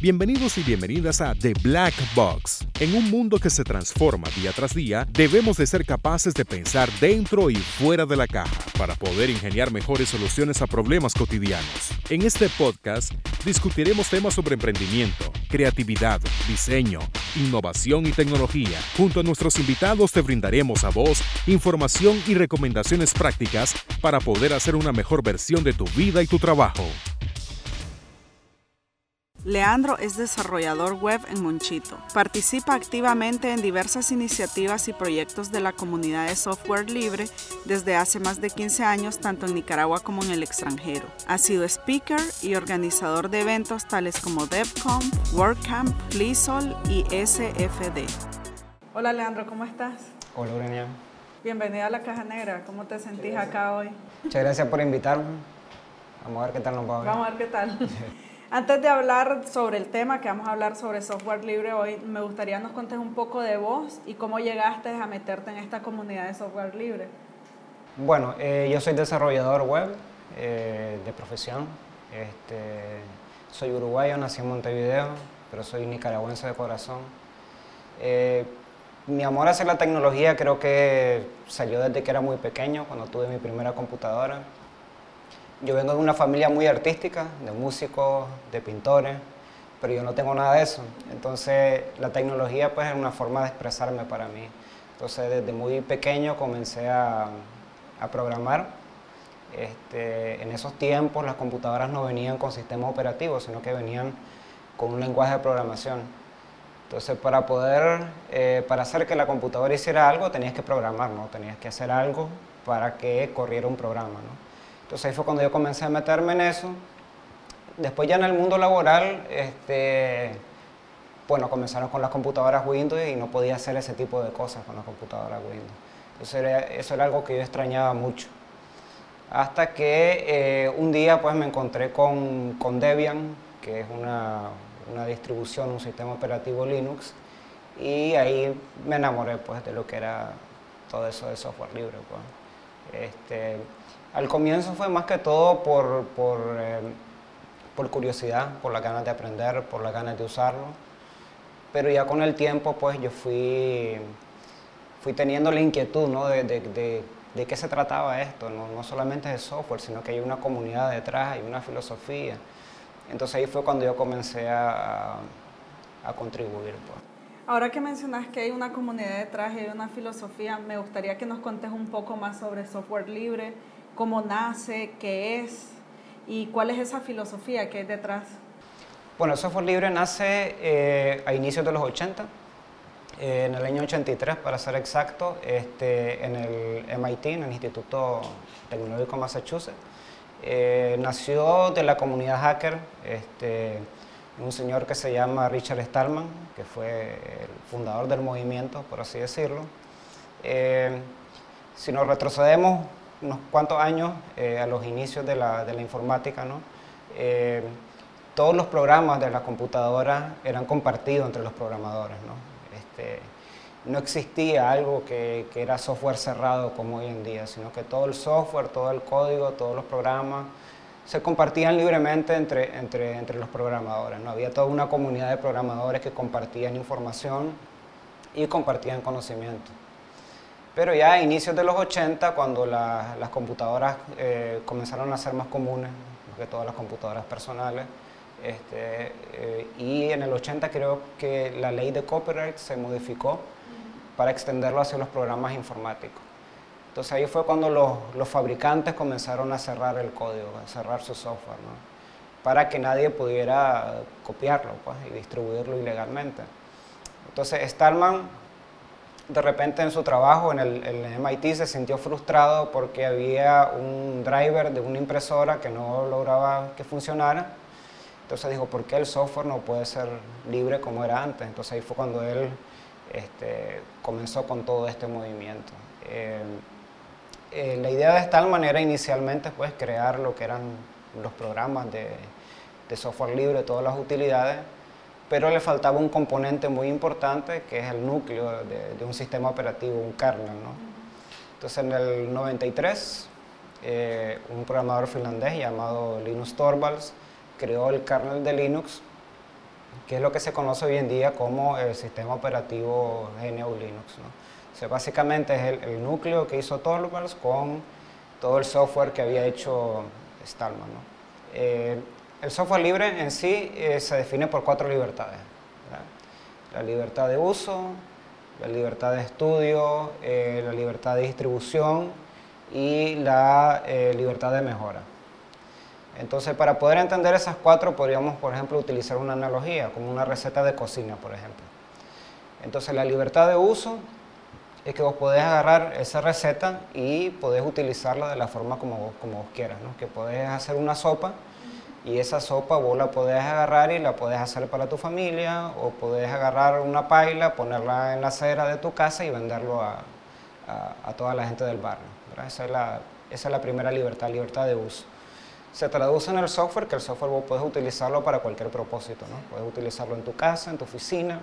Bienvenidos y bienvenidas a The Black Box. En un mundo que se transforma día tras día, debemos de ser capaces de pensar dentro y fuera de la caja para poder ingeniar mejores soluciones a problemas cotidianos. En este podcast discutiremos temas sobre emprendimiento, creatividad, diseño, innovación y tecnología. Junto a nuestros invitados te brindaremos a vos información y recomendaciones prácticas para poder hacer una mejor versión de tu vida y tu trabajo. Leandro es desarrollador web en Monchito. Participa activamente en diversas iniciativas y proyectos de la comunidad de software libre desde hace más de 15 años, tanto en Nicaragua como en el extranjero. Ha sido speaker y organizador de eventos tales como DevCon, WordCamp, LISOL y SFD. Hola Leandro, ¿cómo estás? Hola Urania. Bienvenida a la Caja Negra. ¿Cómo te sentís acá hoy? Muchas gracias por invitarme. Vamos a ver qué tal nos va hoy. Vamos a ver qué tal. Antes de hablar sobre el tema, que vamos a hablar sobre software libre hoy, me gustaría nos contes un poco de vos y cómo llegaste a meterte en esta comunidad de software libre. Bueno, eh, yo soy desarrollador web eh, de profesión. Este, soy uruguayo, nací en Montevideo, pero soy nicaragüense de corazón. Eh, mi amor hacia la tecnología creo que salió desde que era muy pequeño, cuando tuve mi primera computadora yo vengo de una familia muy artística, de músicos, de pintores, pero yo no tengo nada de eso. Entonces la tecnología pues es una forma de expresarme para mí. Entonces desde muy pequeño comencé a, a programar. Este, en esos tiempos las computadoras no venían con sistemas operativos, sino que venían con un lenguaje de programación. Entonces para poder, eh, para hacer que la computadora hiciera algo tenías que programar, ¿no? Tenías que hacer algo para que corriera un programa, ¿no? Entonces ahí fue cuando yo comencé a meterme en eso. Después ya en el mundo laboral, este, bueno, comenzaron con las computadoras Windows y no podía hacer ese tipo de cosas con las computadoras Windows. Entonces eso era algo que yo extrañaba mucho. Hasta que eh, un día pues me encontré con, con Debian, que es una, una, distribución, un sistema operativo Linux, y ahí me enamoré pues de lo que era todo eso de software libre. Pues. Este, al comienzo fue más que todo por, por, eh, por curiosidad, por la ganas de aprender, por la ganas de usarlo. Pero ya con el tiempo, pues yo fui, fui teniendo la inquietud ¿no? de, de, de, qué se trataba esto. ¿no? no solamente de software, sino que hay una comunidad detrás, hay una filosofía. Entonces ahí fue cuando yo comencé a, a contribuir. Pues. Ahora que mencionas que hay una comunidad detrás y hay una filosofía, me gustaría que nos contes un poco más sobre software libre cómo nace, qué es y cuál es esa filosofía que hay detrás. Bueno, software libre nace eh, a inicios de los 80, eh, en el año 83 para ser exacto, este, en el MIT, en el Instituto Tecnológico de Massachusetts. Eh, nació de la comunidad hacker, este, un señor que se llama Richard Stallman, que fue el fundador del movimiento, por así decirlo. si nos retrocedemos unos cuantos años, eh, a los inicios de la, de la informática, ¿no? Eh, todos los programas de la computadora eran compartidos entre los programadores. ¿no? Este, no existía algo que, que, era software cerrado como hoy en día, sino que todo el software, todo el código, todos los programas se compartían libremente entre, entre, entre los programadores. ¿no? Había toda una comunidad de programadores que compartían información y compartían conocimiento. Pero ya a inicios de los 80, cuando las computadoras eh, comenzaron a ser más comunes, que todas las computadoras personales, este, eh, y en el 80 creo que la ley de copyright se modificó para extenderlo hacia los programas informáticos. Entonces ahí fue cuando los, los fabricantes comenzaron a cerrar el código, a cerrar su software, ¿no? para que nadie pudiera copiarlo pues, y distribuirlo ilegalmente. Entonces Stallman de repente en su trabajo en el, MIT se sintió frustrado porque había un driver de una impresora que no lograba que funcionara. Entonces dijo, ¿por qué el software no puede ser libre como era antes? Entonces ahí fue cuando él este, comenzó con todo este movimiento. Eh, eh, la idea de esta manera inicialmente pues crear lo que eran los programas de software libre, todas las utilidades, pero le faltaba un componente muy importante que es el núcleo de, un sistema operativo, un kernel. ¿no? Entonces en el 93, eh, un programador finlandés llamado Linus Torvalds creó el kernel de Linux que es lo que se conoce hoy en día como el sistema operativo GNU Linux. ¿no? O sea, básicamente es el, núcleo que hizo Torvalds con todo el software que había hecho Stallman. ¿no? Eh, el software libre en sí eh, se define por cuatro libertades. La libertad de uso, la libertad de estudio, eh, la libertad de distribución y la libertad de mejora. Entonces, para poder entender esas cuatro, podríamos, por ejemplo, utilizar una analogía, como una receta de cocina, por ejemplo. Entonces, la libertad de uso es que vos podés agarrar esa receta y podés utilizarla de la forma como vos, como vos quieras, ¿no? Que podés hacer una sopa y esa sopa vos la podés agarrar y la podés hacer para tu familia o podés agarrar una paila, ponerla en la acera de tu casa y venderlo a, a, toda la gente del barrio. Esa es, la, esa es la primera libertad, libertad de uso. Se traduce en el software, que el software vos puedes utilizarlo para cualquier propósito, ¿no? Puedes utilizarlo en tu casa, en tu oficina,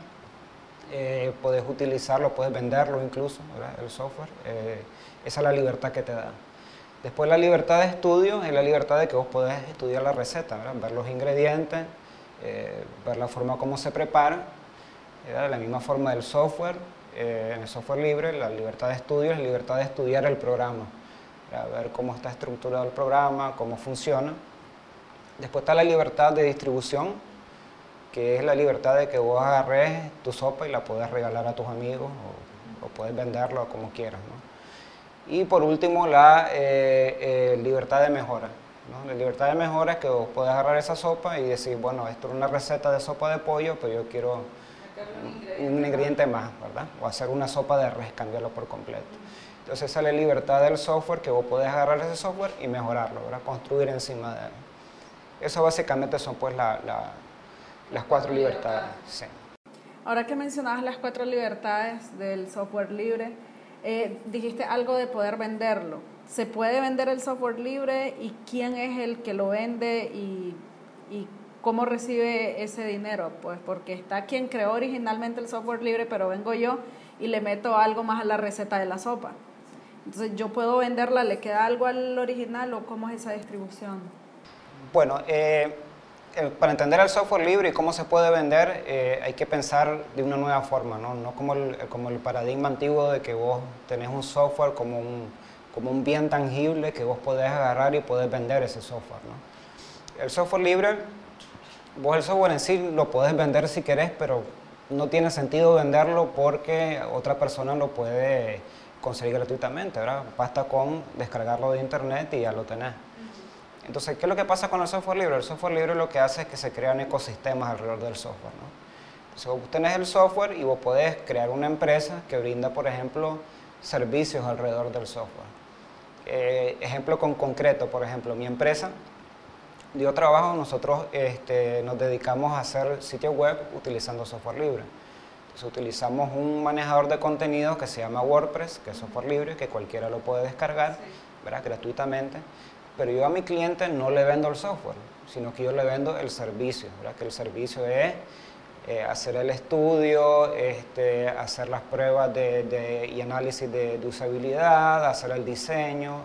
eh, puedes utilizarlo, puedes venderlo incluso, el software. Eh, esa es la libertad que te da. Después la libertad de estudio es la libertad de que vos podés estudiar la receta, ver los ingredientes, eh, ver la forma como se prepara, de la misma forma del software. en el software libre, la libertad de estudio es la libertad de estudiar el programa, ver cómo está estructurado el programa, cómo funciona. Después está la libertad de distribución, que es la libertad de que vos agarres tu sopa y la puedes regalar a tus amigos o, puedes venderlo como quieras. Y por último, la eh, eh, libertad de mejora. ¿no? La libertad de mejora es que vos puedes agarrar esa sopa y decir, bueno, esto es una receta de sopa de pollo, pero yo quiero un ingrediente. más, ¿verdad? O hacer una sopa de res, cambiarlo por completo. Entonces esa es la libertad del software, que vos podés agarrar ese software y mejorarlo, ¿verdad? construir encima de él. Eso básicamente son pues la las cuatro libertades. Sí. Ahora que mencionabas las cuatro libertades del software libre, eh, dijiste algo de poder venderlo. ¿Se puede vender el software libre y quién es el que lo vende y, y cómo recibe ese dinero? Pues porque está quien creó originalmente el software libre, pero vengo yo y le meto algo más a la receta de la sopa. Entonces, ¿yo puedo venderla? ¿Le queda algo al original o cómo es esa distribución? Bueno, eh, para entender el software libre y cómo se puede vender, eh, hay que pensar de una nueva forma, ¿no? no como, el, como el paradigma antiguo de que vos tenés un software como un, como un bien tangible que vos podés agarrar y podés vender ese software. ¿no? El software libre, vos el software en sí lo podés vender si querés, pero no tiene sentido venderlo porque otra persona lo puede conseguir gratuitamente, ¿verdad? Basta con descargarlo de internet y ya lo tenés. Entonces, ¿qué es lo que pasa con el software libre? El software libre lo que hace es que se crean ecosistemas alrededor del software. ¿no? Entonces, vos tenés el software y vos podés crear una empresa que brinda, por ejemplo, servicios alrededor del software. Eh, ejemplo con concreto, por ejemplo, mi empresa dio trabajo, nosotros este, nos dedicamos a hacer sitios web utilizando software libre. Entonces utilizamos un manejador de contenido que se llama WordPress, que es software libre, que cualquiera lo puede descargar gratuitamente pero yo a mi cliente no le vendo el software, sino que yo le vendo el servicio, que el servicio es eh, hacer el estudio, este, hacer las pruebas de, y análisis de, usabilidad, hacer el diseño,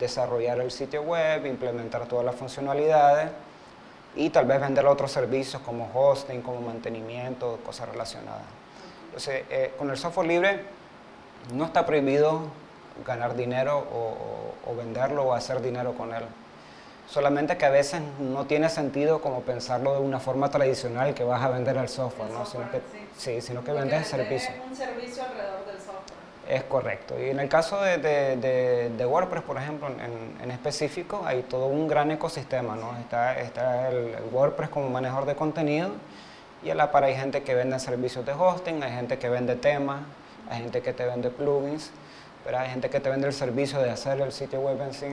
desarrollar el sitio web, implementar todas las funcionalidades y tal vez vender otros servicios como hosting, como mantenimiento, cosas relacionadas. Entonces, eh, con el software libre no está prohibido ganar dinero o, venderlo o hacer dinero con él. Solamente que a veces no tiene sentido como pensarlo de una forma tradicional que vas a vender el software, ¿no? sino que, sí. sino que vendes el servicio. un servicio alrededor del software. Es correcto. Y en el caso de, de, WordPress, por ejemplo, en, en, específico, hay todo un gran ecosistema. ¿no? Está, está el, el, WordPress como manejador de contenido y a la par hay gente que vende servicios de hosting, hay gente que vende temas, hay gente que te vende plugins. Hay gente que te vende el servicio de hacer el sitio web en sí,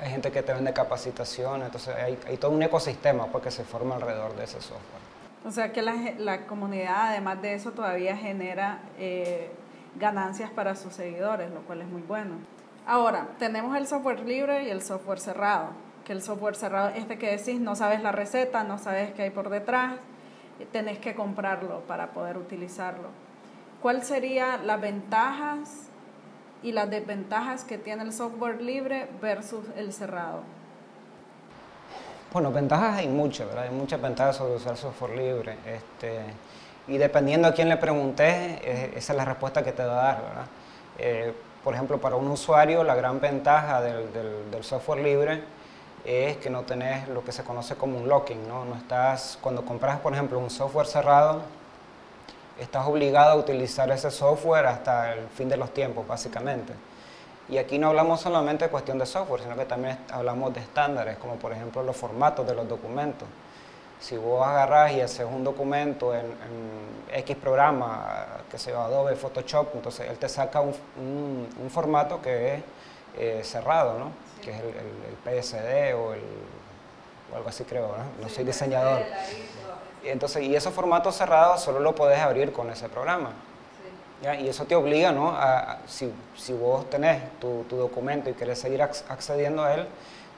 hay gente que te vende capacitación, entonces hay, todo un ecosistema porque se forma alrededor de ese software. O sea que la, comunidad, además de eso, todavía genera eh, ganancias para sus seguidores, lo cual es muy bueno. Ahora, tenemos el software libre y el software cerrado. Que el software cerrado, este que decís, no sabes la receta, no sabes qué hay por detrás, tenés que comprarlo para poder utilizarlo. ¿Cuáles serían las ventajas y las desventajas que tiene el software libre versus el cerrado? Bueno, ventajas hay muchas, ¿verdad? Hay muchas ventajas sobre usar software libre. Este, y dependiendo a quién le preguntes, esa es la respuesta que te va a dar, ¿verdad? Eh, por ejemplo, para un usuario, la gran ventaja del, del, software libre es que no tenés lo que se conoce como un locking, ¿no? no estás, cuando compras, por ejemplo, un software cerrado, estás obligado a utilizar ese software hasta el fin de los tiempos, básicamente. Y aquí no hablamos solamente de cuestión de software, sino que también hablamos de estándares, como por ejemplo los formatos de los documentos. Si vos agarras y haces un documento en, X programa, que se llama Adobe Photoshop, entonces él te saca un, formato que es eh, cerrado, ¿no? que es el, PSD o, o, algo así creo, ¿no? no soy diseñador. Y, entonces, y esos formatos cerrados solo lo podés abrir con ese programa. Y eso te obliga, ¿no? A, si, si, vos tenés tu, tu, documento y querés seguir accediendo a él,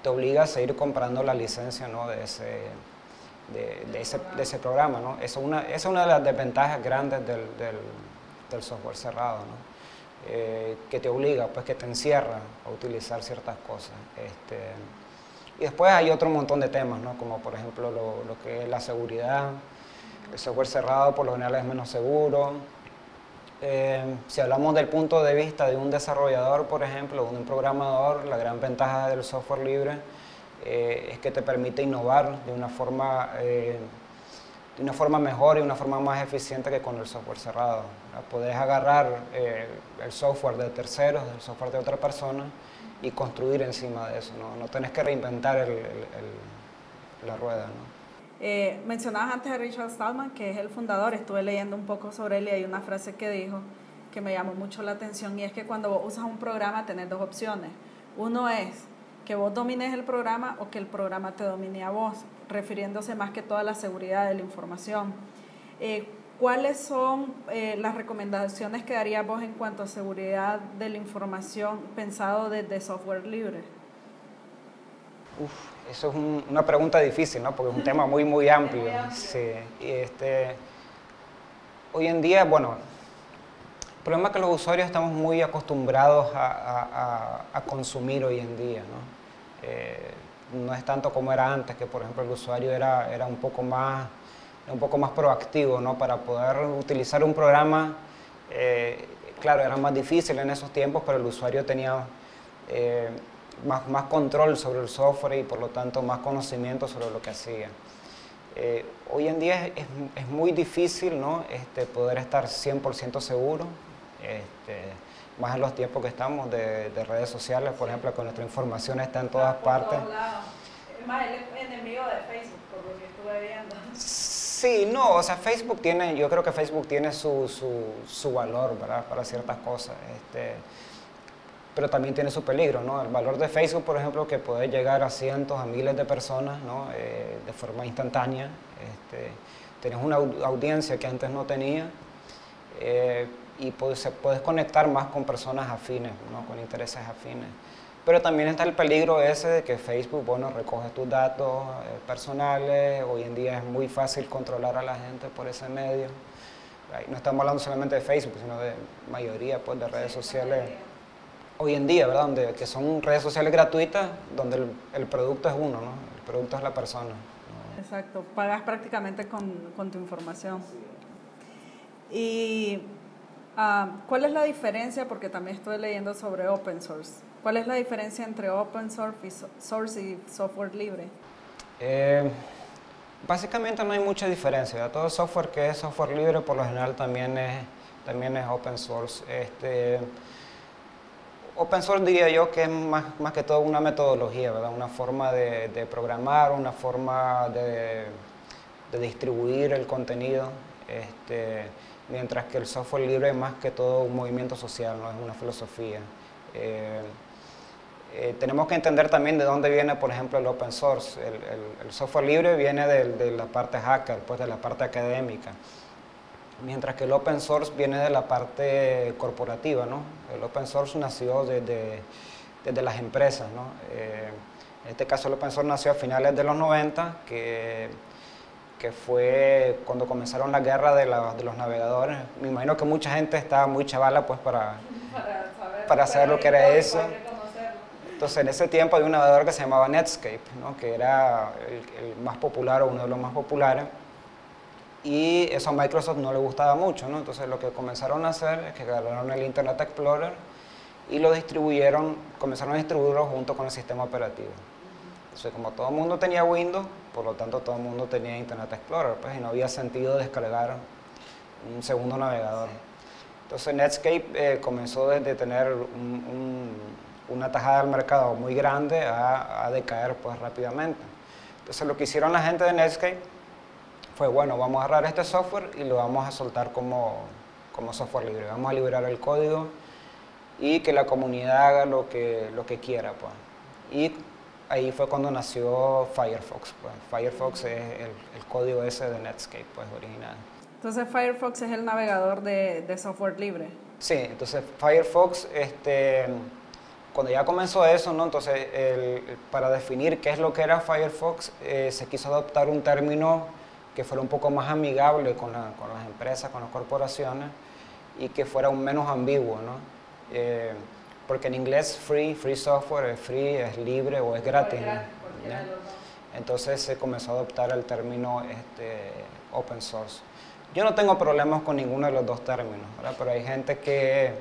te obliga a seguir comprando la licencia, ¿no? De ese, de, de ese, de ese programa, ¿no? Eso una, esa es una de las desventajas grandes del, del, del software cerrado, ¿no? Eh, que te obliga, pues que te encierra a utilizar ciertas cosas. Este, y después hay otro montón de temas, ¿no? como por ejemplo lo, lo, que es la seguridad. El software cerrado por lo general es menos seguro. Eh, si hablamos del punto de vista de un desarrollador, por ejemplo, de un programador, la gran ventaja del software libre eh, es que te permite innovar de una forma, eh, de una forma mejor y una forma más eficiente que con el software cerrado. Puedes agarrar el software de terceros, el software de otra persona y construir encima de eso. No, no tenés que reinventar el, la rueda. ¿no? Eh, mencionabas antes a Richard Stallman, que es el fundador, estuve leyendo un poco sobre él y hay una frase que dijo que me llamó mucho la atención y es que cuando vos usas un programa tenés dos opciones. Uno es que vos domines el programa o que el programa te domine a vos, refiriéndose más que toda la seguridad de la información. Eh, ¿Cuáles son eh, las recomendaciones que darías vos en cuanto a seguridad de la información pensado desde software libre? Uf, eso es una pregunta difícil, ¿no? Porque es un tema muy, muy amplio. Sí. Y este, hoy en día, bueno, el problema es que los usuarios estamos muy acostumbrados a, a, consumir hoy en día, ¿no? Eh, no es tanto como era antes, que por ejemplo el usuario era, era un poco más un poco más proactivo, ¿no? Para poder utilizar un programa, eh, claro, era más difícil en esos tiempos, pero el usuario tenía eh, más, más, control sobre el software y por lo tanto más conocimiento sobre lo que hacía. Eh, hoy en día es, es, muy difícil ¿no? este, poder estar 100% seguro, este, más en los tiempos que estamos de, de, redes sociales, por ejemplo, que nuestra información está en todas partes. Es más, el enemigo de Facebook, por lo que estuve viendo. Sí, no, o sea, Facebook tiene, yo creo que Facebook tiene su, su, valor, ¿verdad? Para ciertas cosas, este, pero también tiene su peligro, ¿no? El valor de Facebook, por ejemplo, que puede llegar a cientos, a miles de personas, ¿no? Eh, de forma instantánea, este, tienes una audiencia que antes no tenía eh, y puedes, puedes conectar más con personas afines, ¿no? Con intereses afines. Pero también está el peligro ese de que Facebook, bueno, recoge tus datos eh, personales, hoy en día es muy fácil controlar a la gente por ese medio. No estamos hablando solamente de Facebook, sino de mayoría pues, de redes sociales hoy en día, ¿verdad? Donde, que son redes sociales gratuitas, donde el, producto es uno, ¿no? El producto es la persona. Exacto, pagas prácticamente con, con tu información. Y ah, ¿cuál es la diferencia? Porque también estoy leyendo sobre open source. ¿Cuál es la diferencia entre open source y, software libre? Eh, básicamente no hay mucha diferencia. Todo software que es software libre por lo general también es, también es open source. Este, open source diría yo que es más, más que todo una metodología, ¿verdad? una forma de, programar, una forma de, distribuir el contenido. Este, mientras que el software libre es más que todo un movimiento social, no es una filosofía. Eh, eh, tenemos que entender también de dónde viene, por ejemplo, el open source. El, software libre viene de, la parte hacker, pues de la parte académica, mientras que el open source viene de la parte corporativa. ¿no? El open source nació desde, desde las empresas. ¿no? Eh, en este caso, el open source nació a finales de los 90, que, que fue cuando comenzaron la guerra de, de los navegadores. Me imagino que mucha gente estaba muy chavala pues, para, para saber, para saber lo que era eso. Entonces en ese tiempo había un navegador que se llamaba Netscape, ¿no? que era el, más popular o uno de los más populares. Y eso a Microsoft no le gustaba mucho, ¿no? Entonces lo que comenzaron a hacer es que agarraron el Internet Explorer y lo distribuyeron, comenzaron a distribuirlo junto con el sistema operativo. Entonces como todo el mundo tenía Windows, por lo tanto todo el mundo tenía Internet Explorer, pues y no había sentido descargar un segundo navegador. Entonces Netscape eh, comenzó desde tener una tajada del mercado muy grande a, decaer pues rápidamente. Entonces lo que hicieron la gente de Netscape fue, bueno, vamos a agarrar este software y lo vamos a soltar como, como software libre. Vamos a liberar el código y que la comunidad haga lo que, lo que quiera. Pues. Y ahí fue cuando nació Firefox. Pues. Firefox es el, el, código ese de Netscape pues, original. Entonces Firefox es el navegador de, de software libre. Sí, entonces Firefox, este, cuando ya comenzó eso, ¿no? entonces para definir qué es lo que era Firefox, eh, se quiso adoptar un término que fuera un poco más amigable con, con, las empresas, con las corporaciones y que fuera un menos ambiguo. ¿no? Eh, porque en inglés free, free software es free, es libre o es gratis. Entonces se comenzó a adoptar el término este, open source. Yo no tengo problemas con ninguno de los dos términos, pero hay gente que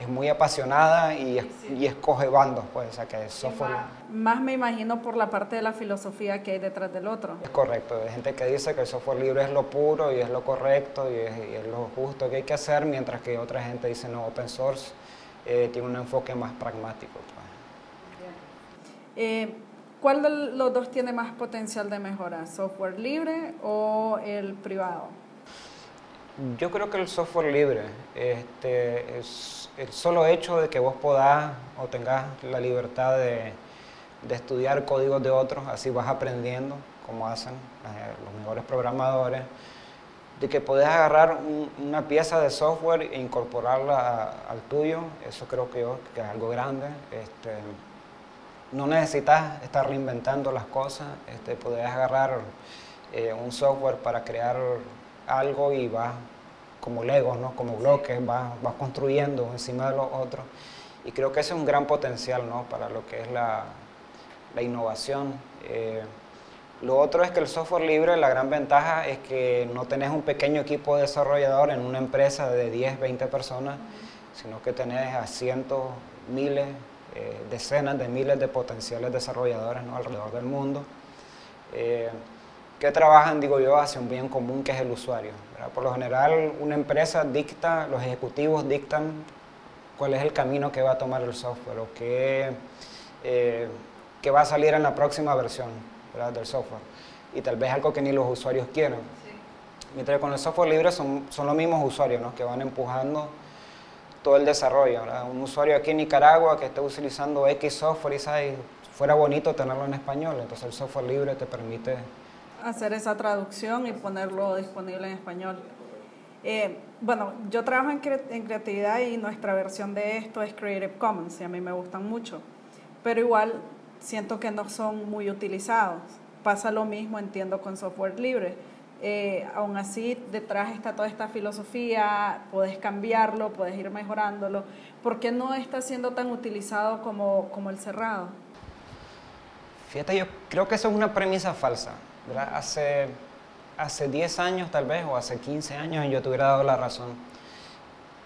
es muy apasionada y, escoge bandos, pues, o sea, que software... Más, me imagino por la parte de la filosofía que hay detrás del otro. Es correcto, hay gente que dice que el software libre es lo puro y es lo correcto y es, lo justo que hay que hacer, mientras que otra gente dice no, open source eh, tiene un enfoque más pragmático. Pues. Eh, ¿Cuál de los dos tiene más potencial de mejora, software libre o el privado? Yo creo que el software libre, este, es el solo hecho de que vos podás o tengas la libertad de, estudiar códigos de otros, así vas aprendiendo como hacen eh, los mejores programadores, de que podés agarrar una pieza de software e incorporarla al tuyo, eso creo que, yo, que es algo grande. Este, no necesitas estar reinventando las cosas, este, podés agarrar eh, un software para crear algo y vas como legos, ¿no? como bloques, vas, construyendo encima de los otros. Y creo que ese es un gran potencial ¿no? para lo que es la, innovación. Eh, lo otro es que el software libre, la gran ventaja es que no tenés un pequeño equipo de desarrollador en una empresa de 10, 20 personas, sino que tenés a cientos, miles, eh, decenas de miles de potenciales desarrolladores ¿no? alrededor del mundo. Eh, que trabajan, digo yo, hacia un bien común que es el usuario. Por lo general, una empresa dicta, los ejecutivos dictan cuál es el camino que va a tomar el software o qué, eh, va a salir en la próxima versión del software. Y tal vez algo que ni los usuarios quieren. Mientras que con el software libre son, son los mismos usuarios ¿no? que van empujando todo el desarrollo. Un usuario aquí en Nicaragua que esté utilizando X software y sabe, fuera bonito tenerlo en español, entonces el software libre te permite hacer esa traducción y ponerlo disponible en español. Eh, bueno, yo trabajo en, creatividad y nuestra versión de esto es Creative Commons y a mí me gustan mucho, pero igual siento que no son muy utilizados. Pasa lo mismo, entiendo, con software libre. Eh, aún así, detrás está toda esta filosofía, puedes cambiarlo, puedes ir mejorándolo. ¿Por qué no está siendo tan utilizado como, como el cerrado? Fíjate, yo creo que eso es una premisa falsa. Hace, hace 10 años tal vez, o hace 15 años yo te hubiera dado la razón.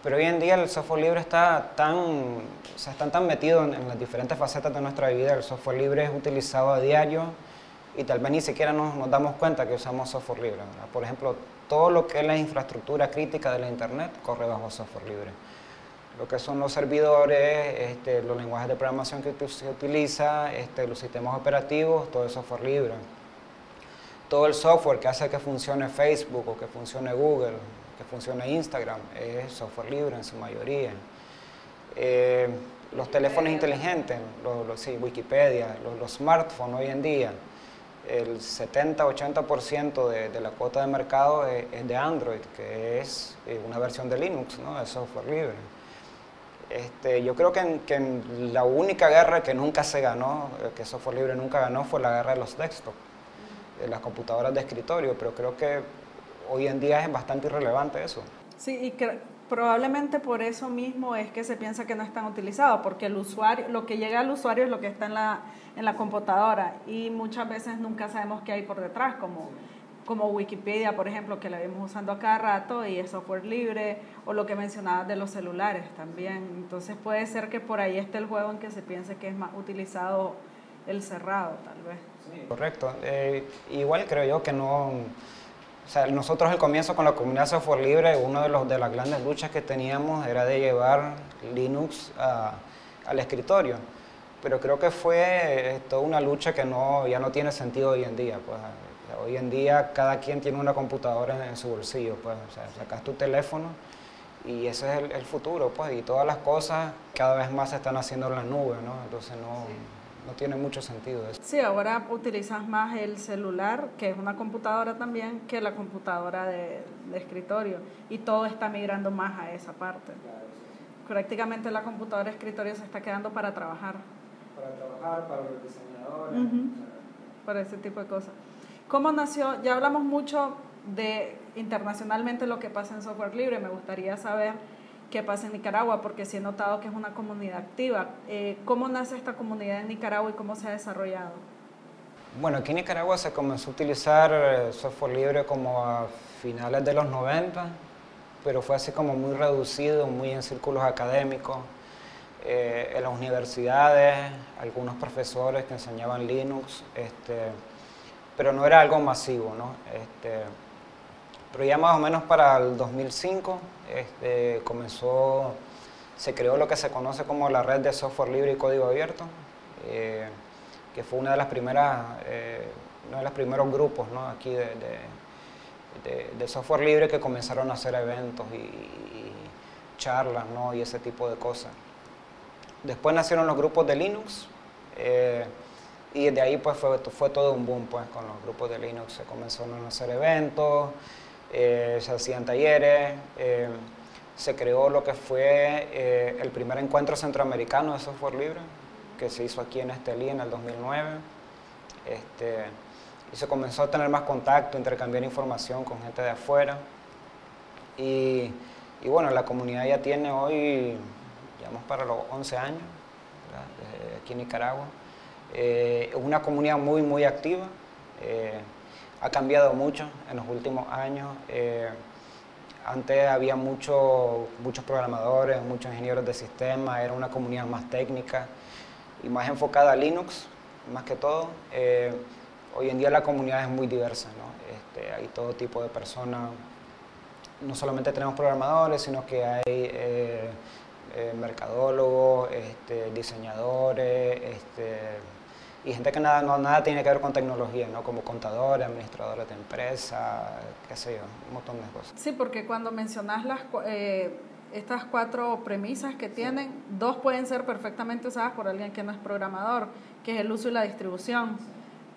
Pero hoy en día el software libre está tan, están tan metido en, las diferentes facetas de nuestra vida. El software libre es utilizado a diario y tal vez ni siquiera nos, nos damos cuenta que usamos software libre. Por ejemplo, todo lo que es la infraestructura crítica de la Internet corre bajo software libre. Lo que son los servidores, este, los lenguajes de programación que se utiliza, este, los sistemas operativos, todo es software libre todo el software que hace que funcione Facebook o que funcione Google, que funcione Instagram, es software libre en su mayoría. Eh, los teléfonos inteligentes, los, sí, Wikipedia, los, smartphones hoy en día, el 70-80% de, de, la cuota de mercado es, de Android, que es eh, una versión de Linux, ¿no? es software libre. Este, yo creo que, que la única guerra que nunca se ganó, eh, que software libre nunca ganó, fue la guerra de los desktops las computadoras de escritorio, pero creo que hoy en día es bastante irrelevante eso. Sí, y Probablemente por eso mismo es que se piensa que no están utilizados, porque el usuario, lo que llega al usuario es lo que está en la, en la computadora y muchas veces nunca sabemos qué hay por detrás, como, como Wikipedia, por ejemplo, que la vemos usando a cada rato y es software libre, o lo que mencionabas de los celulares también. Entonces puede ser que por ahí esté el juego en que se piense que es más utilizado el cerrado, tal vez. Sí, correcto. Eh, igual creo yo que no o sea, nosotros al comienzo con la comunidad software libre, una de, los, de las grandes luchas que teníamos era de llevar Linux al escritorio. Pero creo que fue toda una lucha que no, ya no tiene sentido hoy en día. Pues. Hoy en día cada quien tiene una computadora en, su bolsillo. Pues. O sea, sacas tu teléfono y ese es el, futuro. Pues. Y todas las cosas cada vez más se están haciendo en la nube. ¿no? Entonces no no tiene mucho sentido eso. Sí, ahora utilizas más el celular, que es una computadora también, que la computadora de, escritorio. Y todo está migrando más a esa parte. Prácticamente la computadora de escritorio se está quedando para trabajar. Para trabajar, para los diseñadores. Para ese tipo de cosas. ¿Cómo nació? Ya hablamos mucho de internacionalmente lo que pasa en software libre. Me gustaría saber qué pasa en Nicaragua, porque sí he notado que es una comunidad activa. Eh, ¿Cómo nace esta comunidad en Nicaragua y cómo se ha desarrollado? Bueno, aquí en Nicaragua se comenzó a utilizar eh, software libre como a finales de los 90, pero fue así como muy reducido, muy en círculos académicos, eh, en las universidades, algunos profesores que enseñaban Linux, este, pero no era algo masivo, ¿no? Este, pero ya más o menos para el 2005 este, comenzó, se creó lo que se conoce como la red de software libre y código abierto, eh, que fue una de las primeras, eh, uno de los primeros grupos ¿no? aquí de, de, software libre que comenzaron a hacer eventos y, charlas ¿no? y ese tipo de cosas. Después nacieron los grupos de Linux. Eh, y de ahí pues fue, fue todo un boom pues con los grupos de Linux, se comenzaron a hacer eventos, eh, se hacían talleres, eh, se creó lo que fue eh, el primer encuentro centroamericano de software libre, que se hizo aquí en Estelí en el 2009. Este, y se comenzó a tener más contacto, intercambiar información con gente de afuera. Y, y bueno, la comunidad ya tiene hoy, digamos, para los 11 años, aquí en Nicaragua. una comunidad muy, muy activa ha cambiado mucho en los últimos años. Eh, antes había mucho, muchos programadores, muchos ingenieros de sistema, era una comunidad más técnica y más enfocada a Linux, más que todo. Eh, hoy en día la comunidad es muy diversa. Este, hay todo tipo de personas. No solamente tenemos programadores, sino que hay eh, mercadólogos, este, diseñadores, este, y gente que nada, no, nada tiene que ver con tecnología, ¿no? como contadores, administradores de empresa, qué sé yo, un montón de cosas. Sí, porque cuando mencionas las, eh, estas cuatro premisas que tienen, dos pueden ser perfectamente usadas por alguien que no es programador, que es el uso y la distribución.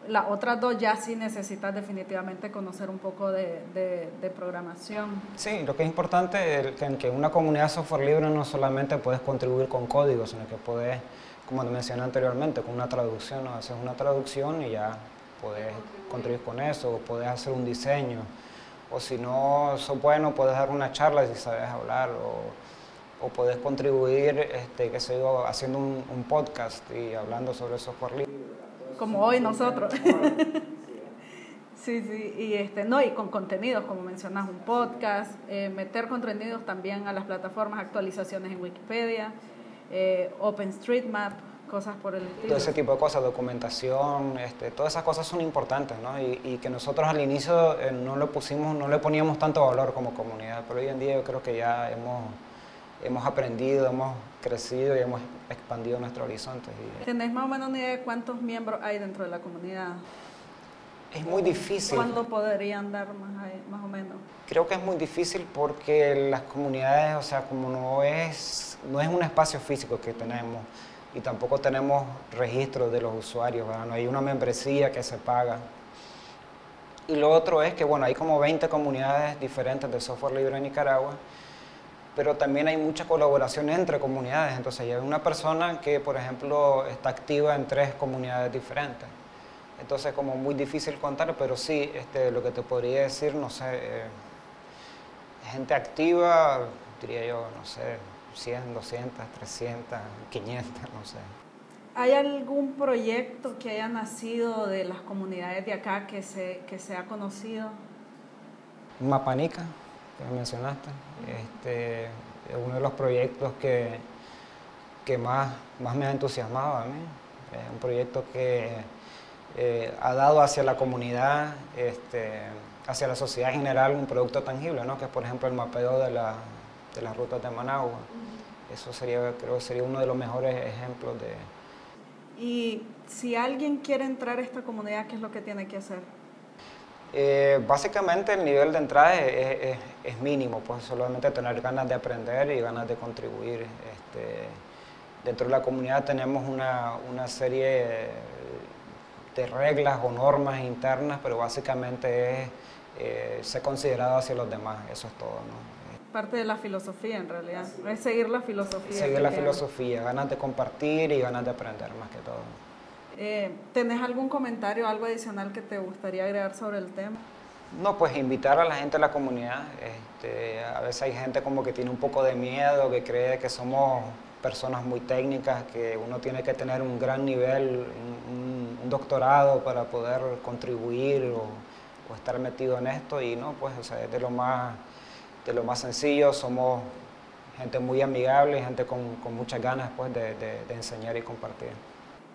Las otras dos ya sí necesitas definitivamente conocer un poco de, de, programación. Sí, lo que es importante es que en que una comunidad software libre no solamente puedes contribuir con código, sino que puedes como te mencioné anteriormente, con una traducción, ¿no? haces una traducción y ya puedes contribuir con eso, o puedes hacer un diseño, o si no sos bueno, puedes dar una charla si sabes hablar, o, o puedes contribuir, este, qué sé yo, haciendo un, un, podcast y hablando sobre software libre. Como hoy nosotros. Sí, sí, y este, no, y con contenidos, como mencionas, un podcast, eh, meter contenidos también a las plataformas, actualizaciones en Wikipedia, eh, OpenStreetMap, cosas por el estilo. Todo ese tipo de cosas, documentación, este, todas esas cosas son importantes, ¿no? Y, que nosotros al inicio eh, no le pusimos, no le poníamos tanto valor como comunidad, pero hoy en día yo creo que ya hemos, hemos aprendido, hemos crecido y hemos expandido nuestro horizonte. ¿Tenéis más o menos una idea de cuántos miembros hay dentro de la comunidad? Es muy difícil. ¿Cuándo podrían dar más, más o menos? Creo que es muy difícil porque las comunidades, o sea, como no es, no es un espacio físico que tenemos y tampoco tenemos registros de los usuarios, no hay una membresía que se paga. Y lo otro es que, bueno, hay como 20 comunidades diferentes de software libre en Nicaragua, pero también hay mucha colaboración entre comunidades. Entonces, hay una persona que, por ejemplo, está activa en tres comunidades diferentes entonces como muy difícil contar, pero sí, este, lo que te podría decir, no sé, eh, gente activa, diría yo, no sé, 100, 200, 300, 500, no sé. ¿Hay algún proyecto que haya nacido de las comunidades de acá que se, que se ha conocido? Mapanica, que mencionaste, este, es uno de los proyectos que, que más, más me ha entusiasmado a mí. Es un proyecto que eh, ha dado hacia la comunidad, este, hacia la sociedad en general, un producto tangible, ¿no? que es por ejemplo el mapeo de, la, de las rutas de Managua. Eso sería, creo que sería uno de los mejores ejemplos de... Y si alguien quiere entrar a esta comunidad, ¿qué es lo que tiene que hacer? Eh, básicamente el nivel de entrada es, es, mínimo, pues solamente tener ganas de aprender y ganas de contribuir. Este, dentro de la comunidad tenemos una, una serie de reglas o normas internas, pero básicamente es eh, ser considerado hacia los demás, eso es todo. ¿no? Parte de la filosofía en realidad, es seguir la filosofía. Seguir la filosofía, ganas de compartir y ganas de aprender más que todo. Eh, ¿Tenés algún comentario, algo adicional que te gustaría agregar sobre el tema? No, pues invitar a la gente a la comunidad. Este, a veces hay gente como que tiene un poco de miedo, que cree que somos personas muy técnicas, que uno tiene que tener un gran nivel, un, doctorado para poder contribuir o, estar metido en esto y no, pues o sea, es de lo más, de lo más sencillo, somos gente muy amigable, gente con, con muchas ganas pues, de, de, enseñar y compartir.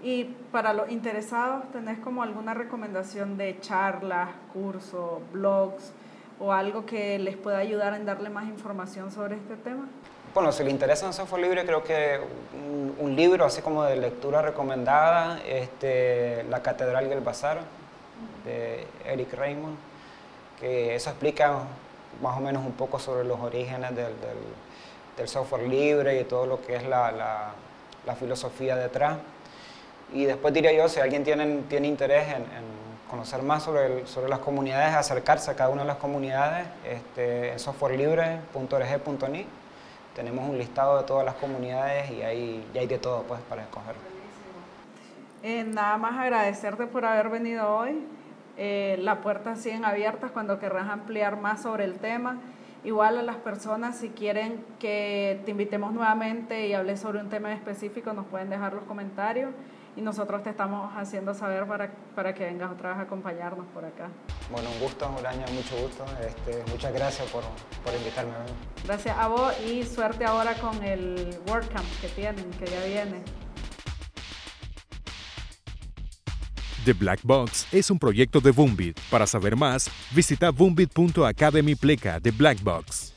Y para los interesados, ¿tenés como alguna recomendación de charlas, cursos, blogs o algo que les pueda ayudar en darle más información sobre este tema? Bueno, si le interesa un software libre, creo que un, libro así como de lectura recomendada, este, La Catedral y el Bazar, de Eric Raymond, que eso explica más o menos un poco sobre los orígenes del, del, software libre y todo lo que es la, la, la, filosofía detrás. Y después diría yo, si alguien tiene, tiene interés en, conocer más sobre, sobre las comunidades, acercarse a cada una de las comunidades este, en softwarelibre.org.ni tenemos un listado de todas las comunidades y hay, hay de todo pues, para escoger. Eh, nada más agradecerte por haber venido hoy. Eh, las puertas siguen abiertas cuando querrás ampliar más sobre el tema. Igual a las personas, si quieren que te invitemos nuevamente y hables sobre un tema específico, nos pueden dejar los comentarios y nosotros te estamos haciendo saber para, para que vengas otra vez a acompañarnos por acá. Bueno, un gusto, Uraña, mucho gusto. Este, muchas gracias por, por invitarme. Gracias a vos y suerte ahora con el WordCamp que tienen, que ya viene. The Black Box es un proyecto de Boombit. Para saber más, visita boombit.academy pleca de Black Box.